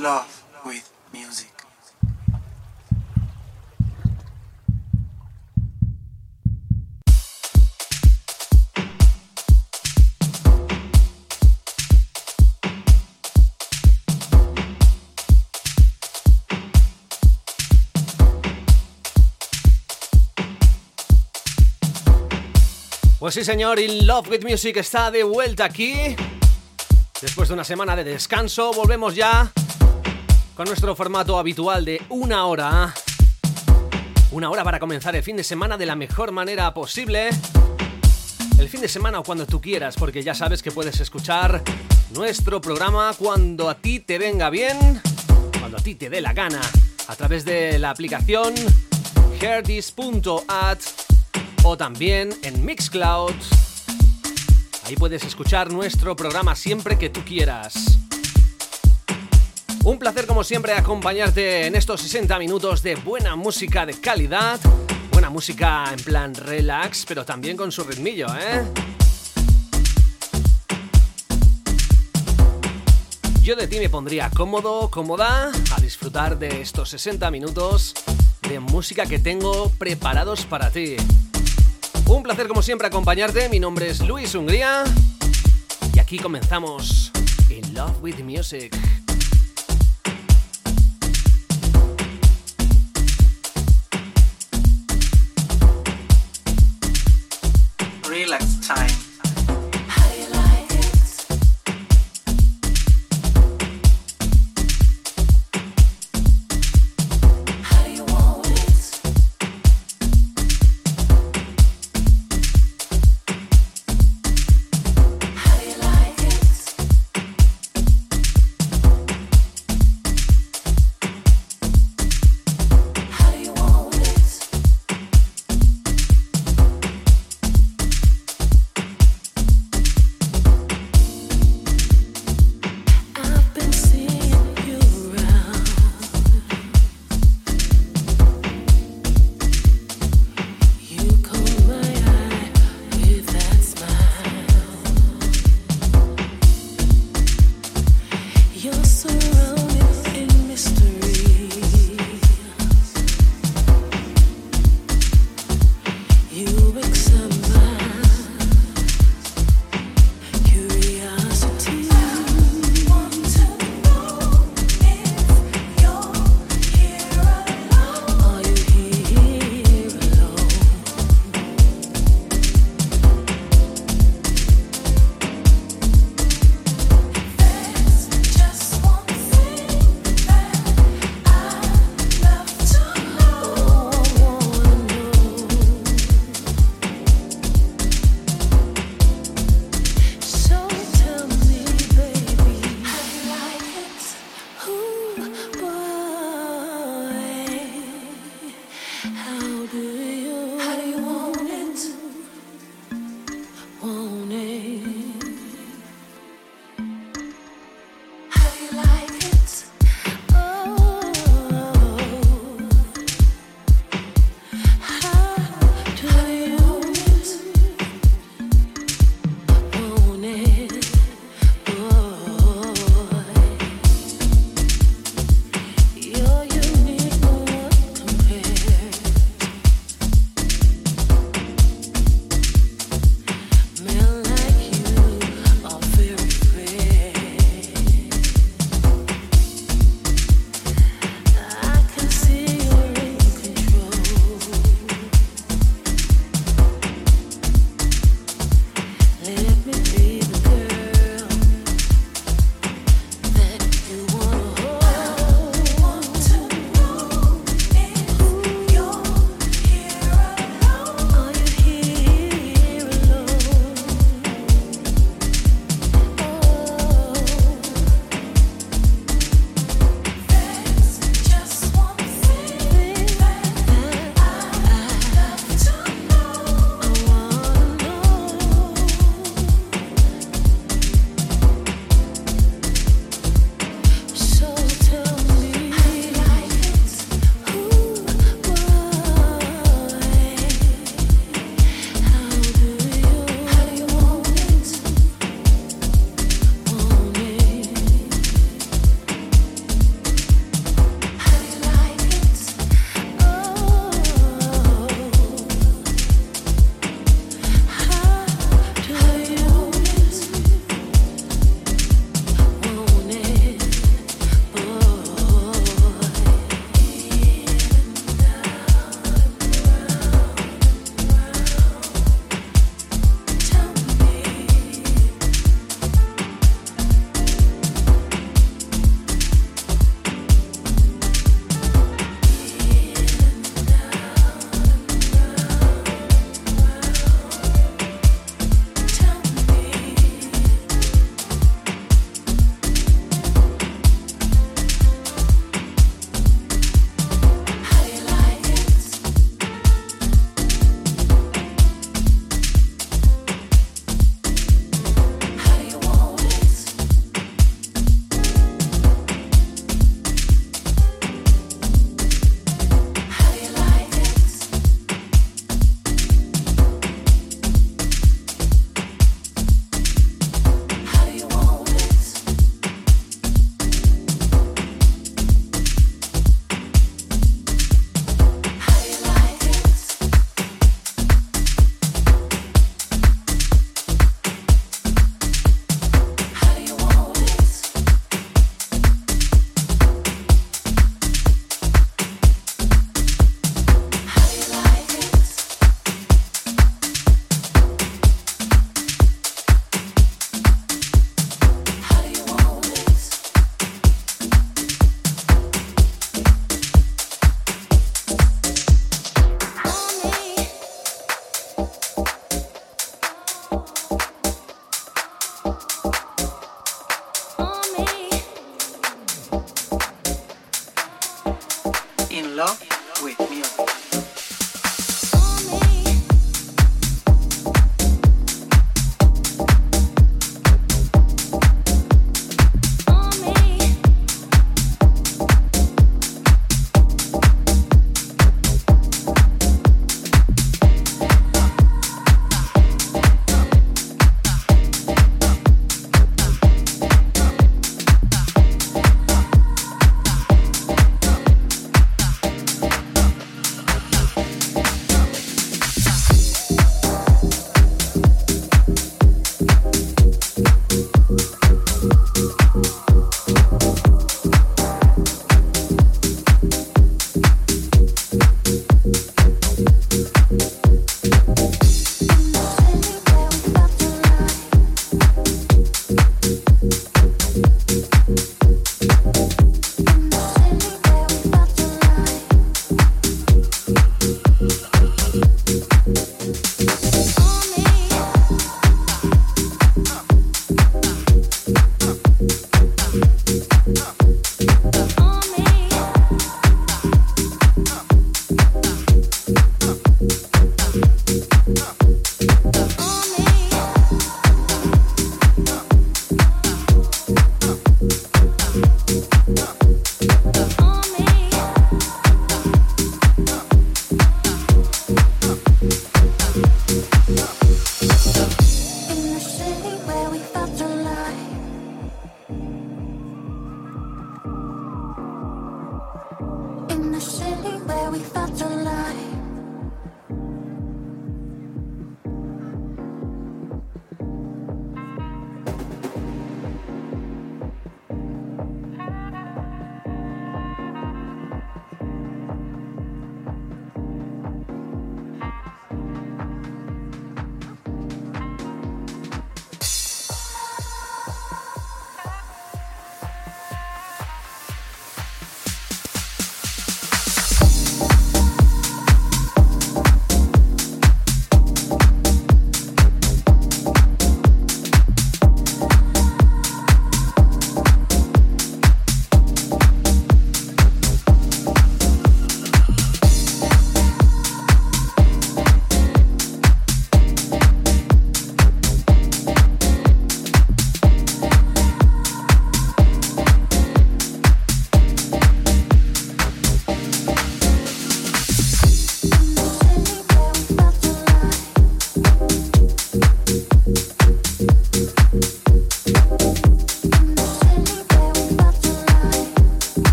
love with music. Pues sí, señor, In Love with Music está de vuelta aquí. Después de una semana de descanso, volvemos ya con nuestro formato habitual de una hora. Una hora para comenzar el fin de semana de la mejor manera posible. El fin de semana o cuando tú quieras, porque ya sabes que puedes escuchar nuestro programa cuando a ti te venga bien, cuando a ti te dé la gana, a través de la aplicación herdis.at o también en Mixcloud. Ahí puedes escuchar nuestro programa siempre que tú quieras. Un placer como siempre acompañarte en estos 60 minutos de buena música de calidad. Buena música en plan relax, pero también con su ritmillo, ¿eh? Yo de ti me pondría cómodo, cómoda, a disfrutar de estos 60 minutos de música que tengo preparados para ti. Un placer como siempre acompañarte, mi nombre es Luis Hungría y aquí comenzamos In Love with Music. Relax time.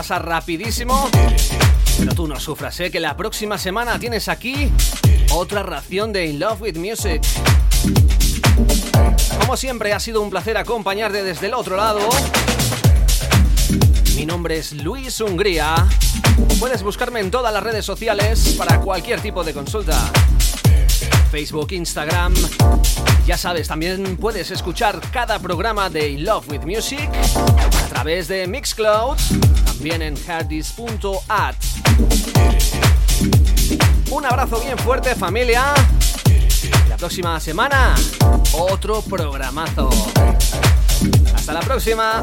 pasa rapidísimo. Pero tú no sufras, ¿eh? que la próxima semana tienes aquí otra ración de In Love with Music. Como siempre, ha sido un placer acompañarte desde el otro lado. Mi nombre es Luis Hungría. Puedes buscarme en todas las redes sociales para cualquier tipo de consulta. Facebook, Instagram. Ya sabes, también puedes escuchar cada programa de In Love with Music a través de Mixcloud, también en hardis.at. Un abrazo bien fuerte, familia. La próxima semana, otro programazo. Hasta la próxima.